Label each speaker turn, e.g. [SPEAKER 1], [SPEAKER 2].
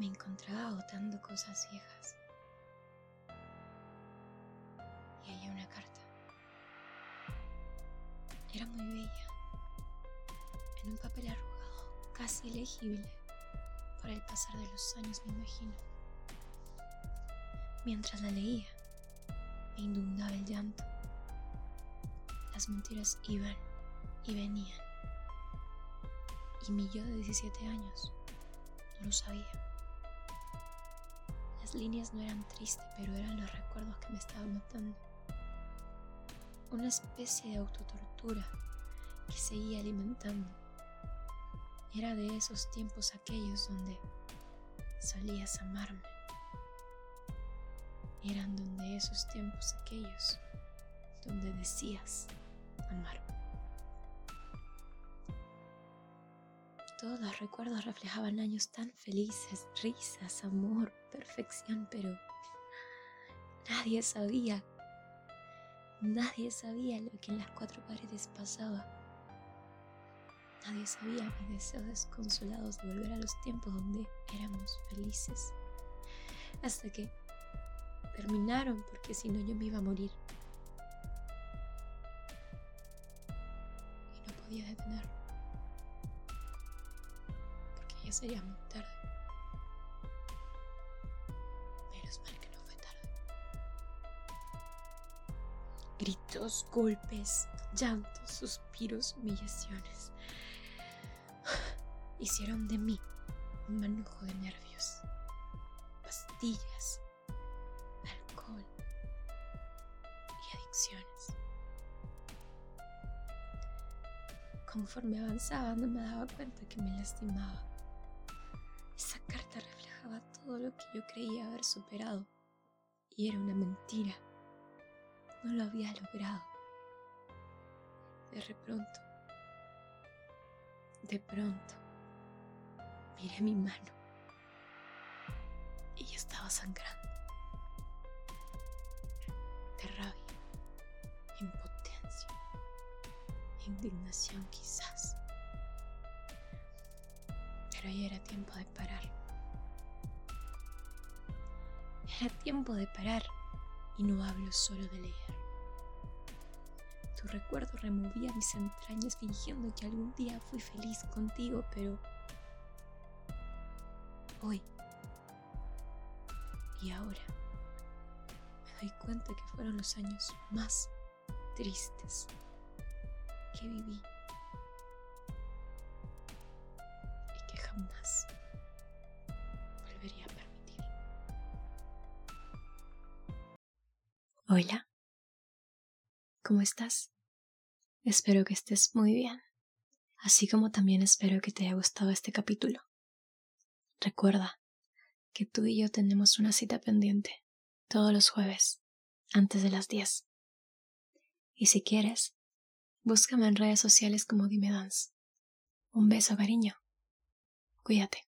[SPEAKER 1] me encontraba agotando cosas viejas. Y hallé una carta. Era muy bella, en un papel arrugado, casi legible por el pasar de los años, me imagino. Mientras la leía, me inundaba el llanto. Las mentiras iban y venían. Y mi yo de 17 años no lo sabía. Las líneas no eran tristes, pero eran los recuerdos que me estaban matando. Una especie de autotortura que seguía alimentando. Era de esos tiempos aquellos donde solías amarme. Eran donde esos tiempos aquellos donde decías amarme. Todos los recuerdos reflejaban años tan felices, risas, amor, perfección, pero nadie sabía, nadie sabía lo que en las cuatro paredes pasaba. Nadie sabía mis deseos desconsolados de volver a los tiempos donde éramos felices. Hasta que terminaron porque si no yo me iba a morir. Y no podía detenerlo sería muy tarde. Menos mal que no fue tarde. Gritos, golpes, llantos, suspiros, humillaciones. Hicieron de mí un manujo de nervios, pastillas, alcohol y adicciones. Conforme avanzaba no me daba cuenta que me lastimaba esa carta reflejaba todo lo que yo creía haber superado y era una mentira. No lo había logrado. De pronto, de pronto, miré mi mano y estaba sangrando. De rabia, impotencia, indignación quizás pero ya era tiempo de parar. Era tiempo de parar y no hablo solo de leer. Tu recuerdo removía mis entrañas fingiendo que algún día fui feliz contigo, pero hoy y ahora me doy cuenta que fueron los años más tristes que viví. jamás volvería a Hola, ¿cómo estás? Espero que estés muy bien, así como también espero que te haya gustado este capítulo. Recuerda que tú y yo tenemos una cita pendiente todos los jueves, antes de las 10. Y si quieres, búscame en redes sociales como Dime Dance. Un beso, cariño. Cuídate.